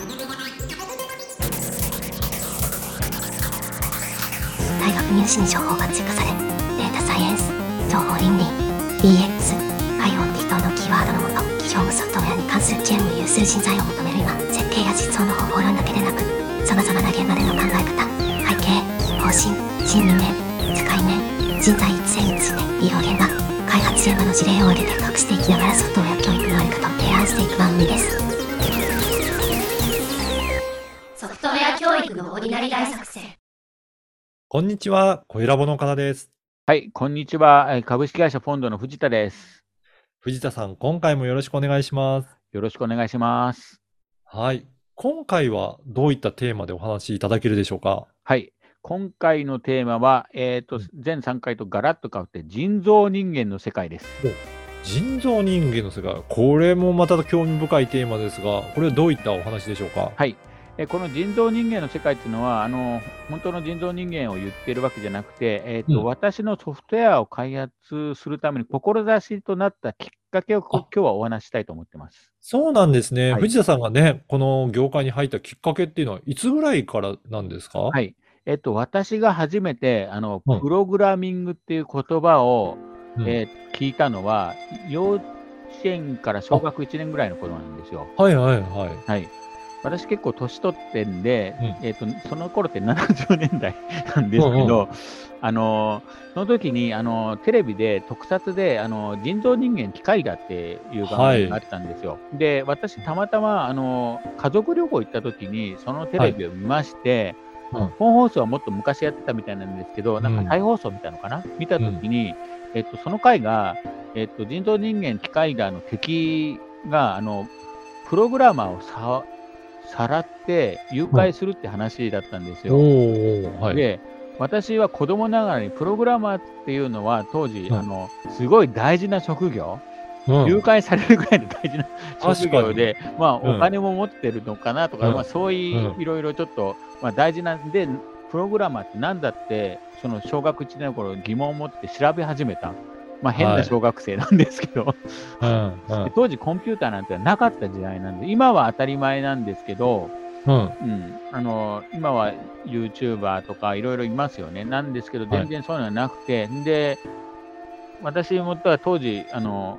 大学入試に情報がチェックされデータサイエンス情報倫理 DX IoT 等のキーワードのもと企業務ソフトウェアに関する知恵を有数人材を求める今設計や実装の方法論だけでなくさまざまな現場での考え方背景方針心理面使い面人材育成について医療現場開発現場の事例を挙げて隠していきながらソフトウェア教育のあり方を提案していく番組ですウェア教育のオリナリ大作戦こんにちは、小ラボの岡田です。はい、こんにちは。えー株式会社フォンドの藤田です。藤田さん、今回もよろしくお願いします。よろしくお願いします。はい。今回はどういったテーマでお話しいただけるでしょうか？はい、今回のテーマは、えーとうん前3回とガラッと変わって人造人間の世界です。人造人間の世界。これもまた興味深いテーマですが、これはどういったお話でしょうか？はい。えーこの人造人間の世界っていうのは、あの本当の人造人間を言ってるわけじゃなくて、えーとうん私のソフトウェアを開発するために志となったきっかけを今日はお話ししたいと思ってます。そうなんですね。はい藤田さんがね、この業界に入ったきっかけっていうのは、いつぐらいからなんですか？はい。えっと、私が初めてあのうんプログラミングっていう言葉を、うんえー聞いたのは、幼稚園から小学1年ぐらいの頃なんですよ。はいはいはい。はい。私結構年取ってんで、うん。えっと、その頃って70年代なんですけど、うんあの、その時に、あの、テレビで特撮で、あの、人造人間機械だっていう番組があったんですよ。で、私たまたま、あの、家族旅行行った時に、そのテレビを見まして、うん。本放送はもっと昔やってたみたいなんですけど、なんうん。か再放送みたいなのかな、見た時に、えっと、その回が、えっと、人造人間機械だの敵が、あの、プログラマーをささらって誘拐するって話だったんですよ。はい。で、私は子供ながらにプログラマーっていうのは当時、うん。あの、すごい大事な職業、うん。誘拐されるぐらいの大事な 職業で、まあ、うん。お金も持ってるのかなとか、うん。まあ、そういううん。いろいろちょっと、まあ、大事なんで、プログラマーってなんだって、その小学1年の頃疑問を持って調べ始めた。まあ、変はない。小学生なんですけど、うんうん。で当時コンピューターなんてなかった時代なんで、今は当たり前なんですけど、うん。うん、あの今は YouTuber とかいろいろいますよね。なんですけど、はい。全然そういうのはなくて、で、私もは当時あの、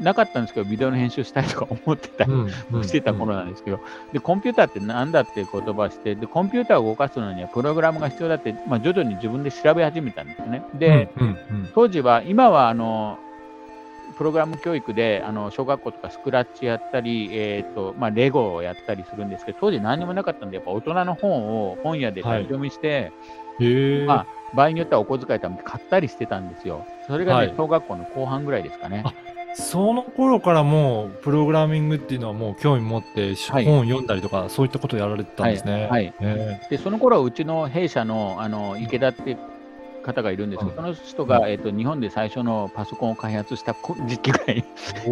なかったんですけど、ビデオの編集したいとか思ってたりうんうんしてた頃なんですけど、で、コンピューターってなんだっていう言葉をして、で、コンピューターを動かすのにはプログラムが必要だって、まあ、徐々に自分で調べ始めたんですよね。で、当時は、今はあのプログラム教育であの小学校とかスクラッチやったり、えーとまあ、レゴをやったりするんですけど、当時何もなかったんで、やっぱ大人の本を本屋で立ち読みして、うん。へえ。まあ、場合によってはお小遣いために買ったりしてたんですよ。それがね、はい小学校の後半ぐらいですかね。あその頃からもうプログラミングっていうのはもう興味持ってしはい。本を読んだりとかそういったことをやられてたんですね。はい。はい。へで、その頃うちの弊社のあの池田って方がいるんですけど、うん。その人が、えー、と日本で最初のパソコンを開発したこ時期ぐらいえお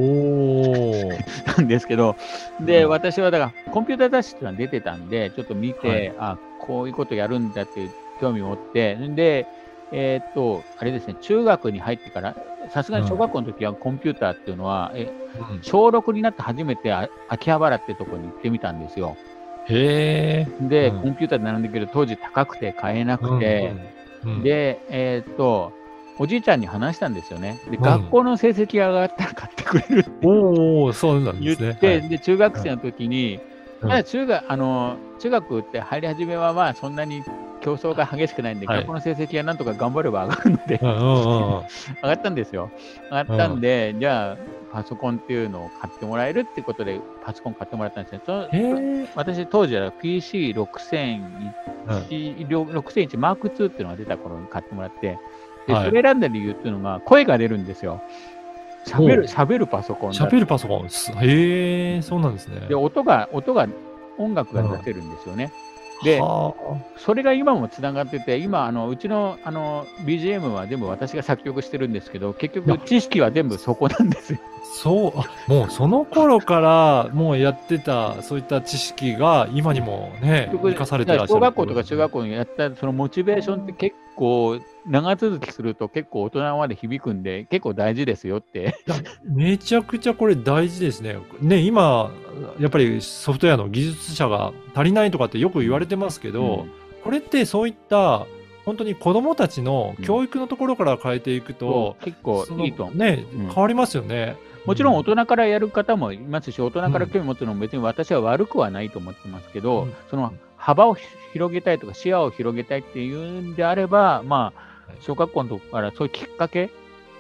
ー。なんですけど、で、うん。私はだから、コンピューター雑誌っていうのは出てたんで、ちょっと見て、はい。あ、こういうことやるんだっていう興味を持って、で、えーっと、あれですね、中学に入ってから、さすがに小学校の時はコンピューターっていうのは、えうん。小6になって初めてあ秋葉原ってとこに行ってみたんですよ。へえ。で、うん。コンピューターで並んでけど、当時高くて買えなくて、うんうん、で、えーっと、おじいちゃんに話したんですよね。で、うん。学校の成績が上がったら買ってくれるって。おお、そうなん言って、ですね。はい。で、中学生の時に、中学、あの、中学って入り始めはまあそんなに競争が激しくないんで、はい学校の成績がなんとか頑張れば上がるので。上がったんですよ。上がったんで、じゃあ、パソコンっていうのを買ってもらえるってことで、パソコン買ってもらったんですね。そ。私、当時は PC6001、うん6001マーク2っていうのが出た頃に買ってもらって、で、はいそれ選んだ理由っていうのが、声が出るんですよ。喋る、喋るパソコンだ喋るパソコン。すへえ、そうなんですね。で、音が、音が、音楽が出せるんですよね。ではそれが今もつながってて、今、あのうちのあの BGM は全部私が作曲してるんですけど、結局、知識は全部そこなんですよ。あ、そう、あ、もうその頃からもうやってた、そういった知識が今にもね、生かされてらっしゃる。小学校とか中学校にやったそのモチベーションって結構長続きすると結構大人まで響くんで結構大事ですよって。めちゃくちゃこれ大事ですね。ね、今、やっぱりソフトウェアの技術者が足りないとかってよく言われてますけど、これってそういった本当に子供たちの教育のところから変えていくと、結構そのいいと。ね、うん変わりますよね。もちろん大人からやる方もいますし、大人から興味持つのも別に私は悪くはないと思ってますけど、うん。その幅を広げたいとか視野を広げたいっていうんであれば、まあ、小学校のとこからそういうきっかけ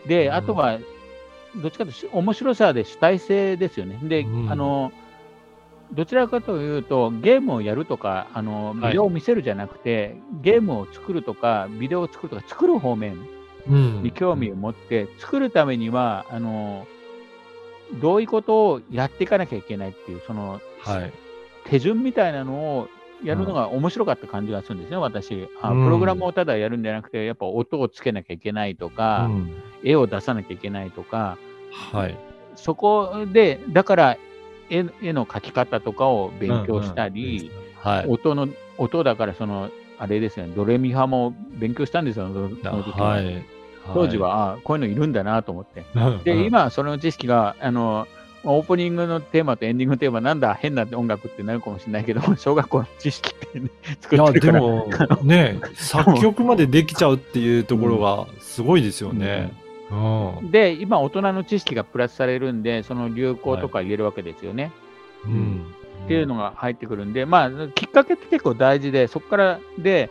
で、うん。あとは、どっちかというと面白さで主体性ですよね。で、うん。あの、どちらかというと、ゲームをやるとか、あの、はい。ビデオを見せるじゃなくて、ゲームを作るとか、ビデオを作るとか、作る方面うん。に興味を持って、作るためには、あの、どういうことをやっていかなきゃいけないっていう、その、はい。手順みたいなのをやるのが面白かった感じがするんですね、私。あうんプログラムをただやるんじゃなくて、やっぱ音をつけなきゃいけないとか、うん絵を出さなきゃいけないとか、はい。そこで、だから絵絵の描き方とかを勉強したり、はい。音の、音だからその、あれですよね、ドレミファも勉強したんですよ、その時ははい。当時は、あこういうのいるんだなと思って。はい、で、うん、今、その知識が、あの、オープニングのテーマとエンディングのテーマ、なんだ、変な音楽ってなるかもしれないけど、小学校の知識って、ね、作いや、ってるから。でも、ね、作曲までできちゃうっていうところがすごいですよね。うん。で、今、大人の知識がプラスされるんで、その流行とか入れるわけですよね。うん。っていうのが入ってくるんで、まあ、きっかけって結構大事で、そこからで。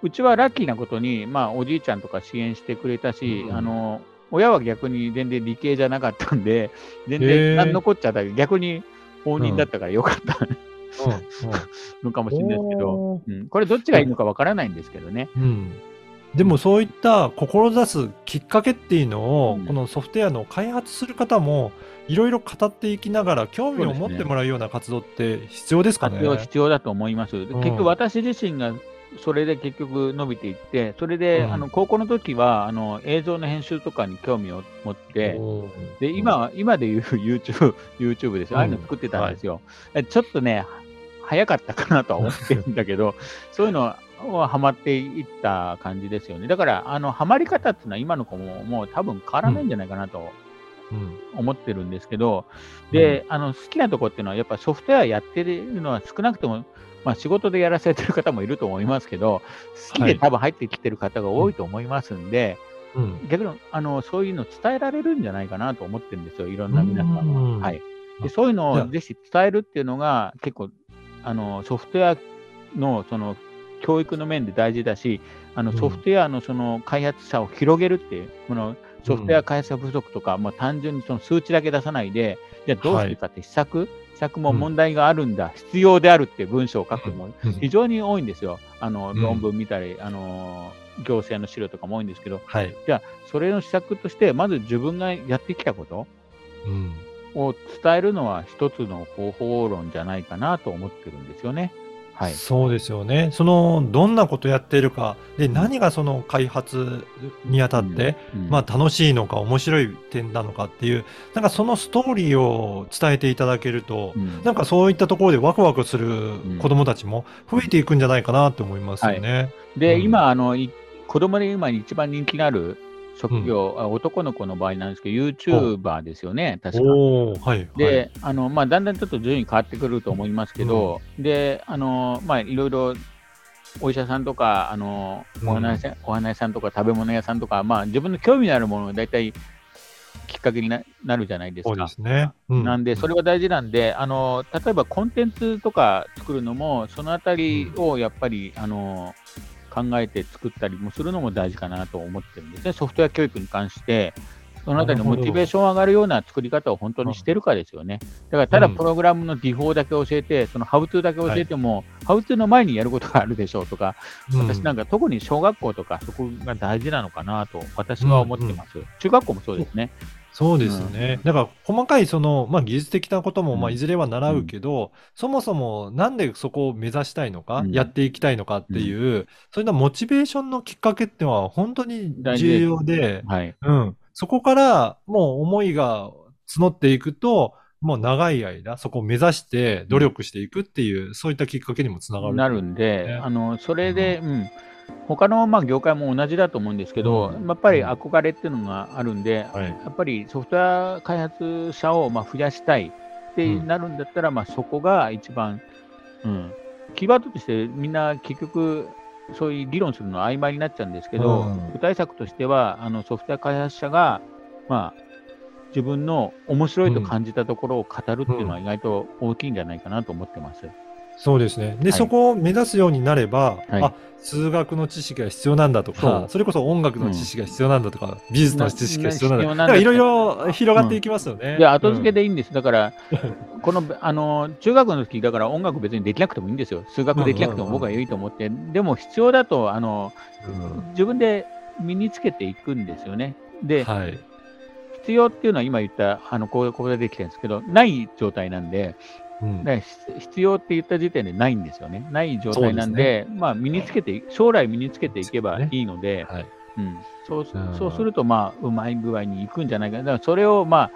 うちはラッキーなことに、まあ、おじいちゃんとか支援してくれたし、うんあの、親は逆に全然理系じゃなかったんで、全然何残っちゃったけど、逆に放任だったからよかったうん。のかもしれないですけど、うん、これどっちがいいのかわからないんですけどね。うん。でもそういった志すきっかけっていうのを、うんこのソフトウェアの開発する方もいろいろ語っていきながら興味を持ってもらうような活動って必要ですかね？活用必要だと思います。でうん結局私自身がそれで結局伸びていって、それで、うんあの高校の時はあの映像の編集とかに興味を持って、で今は、今で言う YouTube, YouTube ですよ。ああいうの作ってたんですよ。えちょっとね、早かったかなとは思ってるんだけど、そういうのはハマっていった感じですよね。だから、あのハマり方っていうのは今の子ももう多分変わらないんじゃないかなとうん思ってるんですけど、で、あの好きなとこっていうのは、やっぱソフトウェアやってるのは少なくとも、まあ、仕事でやらせてる方もいると思いますけど、好きはい。で多分入ってきてる方が多いと思いますんで、うん。逆にあのそういうの伝えられるんじゃないかなと思ってるんですよ、いろんな皆さんは。うん。はい、でそういうのをぜひ伝えるっていうのが、結構あのソフトウェアのその教育の面で大事だし、あのうん。ソフトウェアのその開発者を広げるっていう、このソフトウェア開発者不足とか、まあ、単純にその数値だけ出さないで、じゃあどうするかって施策、施策も問題があるんだ、必要であるっていう文章を書くの、うん。非常に多いんですよ。あのうん。論文見たり、あの行政の資料とかも多いんですけど、はい。じゃあ、それの施策として、まず自分がやってきたことうん。を伝えるのは一つの方法論じゃないかなと思ってるんですよね。はい。そうですよね。そのどんなことやってるか。で何がその開発にあたって、うん。まあ、楽しいのか面白い点なのかっていうなんかそのストーリーを伝えていただけると、うん。なんかそういったところでワクワクする子どもたちも増えていくんじゃないかなって思いますよね。で、うん。今、あの、い子供で今一番人気がある職業、あ男の子の場合なんですけど、YouTuber ですよね、確か。はい、で、あの、まあ、だんだんちょっと順位変わってくると思いますけど、で、あの、まあ、いろいろ、お医者さんとか、あの、お花屋さん、お花屋さんとか、食べ物屋さんとか、まあ、自分の興味のあるものを大体きっかけにななるじゃないですか。そうで。すね。うなんで、それは大事なんで、あの、例えばコンテンツとか作るのも、そのあたりをやっぱり、あの、考えて作ったりもするのも大事かなと思ってるんですね。ソフトウェア教育に関して、そのあたりのモチベーション上がるような作り方を本当にしてるかですよね。だから、ただうんプログラムのディフォーだけ教えて、そのハウツーだけ教えても、ハウツーの前にやることがあるでしょうとか、私なんか、か特に小学校とかそこが大事なのかなと私は思ってます。中学校もそうですね。そうですね。だから細かいその、まあ、技術的なことも、うん。まあ、いずれは習うけど、そもそもなんでそこを目指したいのか、うん。やっていきたいのかっていう、そういったモチベーションのきっかけってのは本当に重要で、はい。うん。そこからもう思いが募っていくと、もう長い間そこを目指して努力していくっていう、そういったきっかけにもつながる。なるんで、ねあのそれで、うん他のまあ業界も同じだと思うんですけど、うん。やっぱり憧れっていうのがあるんで、はい。やっぱりソフトウェア開発者をまあ増やしたいってなるんだったら、まあそこが一番、うん、キーワードとしてみんな結局、そういう議論するのは曖昧になっちゃうんですけど、うん。具体策としては、あのソフトウェア開発者が、まあ、自分の面白いと感じたところを語るっていうのは意外と大きいんじゃないかなと思ってます。そうですね。で、はいそこを目指すようになれば、はいあ、数学の知識が必要なんだとそか、うそれこそ音楽の知識が必要なんだとか、美術の知識が必要なんだななだからいろいろ広がっていきますよね。で、後付けで、でいいんです。だから、この、あの、中学の時、だから音楽別にできなくてもいいんですよ。数学できなくても僕はいいと思って。でも必要だと、あの、うん自分で身につけていくんですよね。で、はい。必要っていうのは今言った、あの、ここでできてるんですけど、ない状態なんで、うん必要って言った時点でないんですよね。ない状態なんで、まあ、身につけてい、将来身につけていけばいいので、はい。うん、そううんそうすると、まあ、うまい具合にいくんじゃないかな。だからそれを、まあ、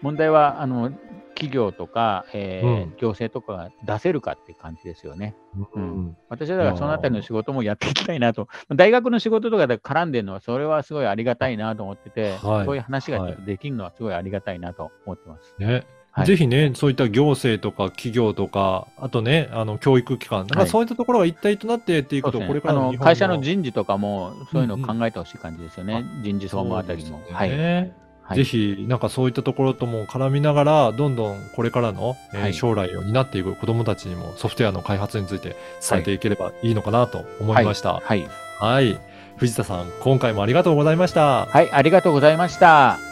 問題は、あの、企業とか、えーうん行政とかが出せるかっていう感じですよね。ううんん。私はだからそのあたりの仕事もやっていきたいなと。大学の仕事とかで絡んでるのは、それはすごいありがたいなと思ってて、はいそういう話ができるのはすごいありがたいなと思ってます。ね。はいぜひね、そういった行政とか企業とか、あとね、あの教育機関、だからはいそういったところが一体となってっていうことを、これからあのの日本会社の人事とかもそういうのを考えてほしい感じですよね。うん人事総務あたりも。そうですよはい。ねはいぜひ、なんかそういったところとも絡みながら、どんどんこれからの、えーはい将来を担っていく子どもたちにもソフトウェアの開発について伝えていければいいのかなと思いました。はい。はい。藤田さん、今回もありがとうございました。はい、ありがとうございました。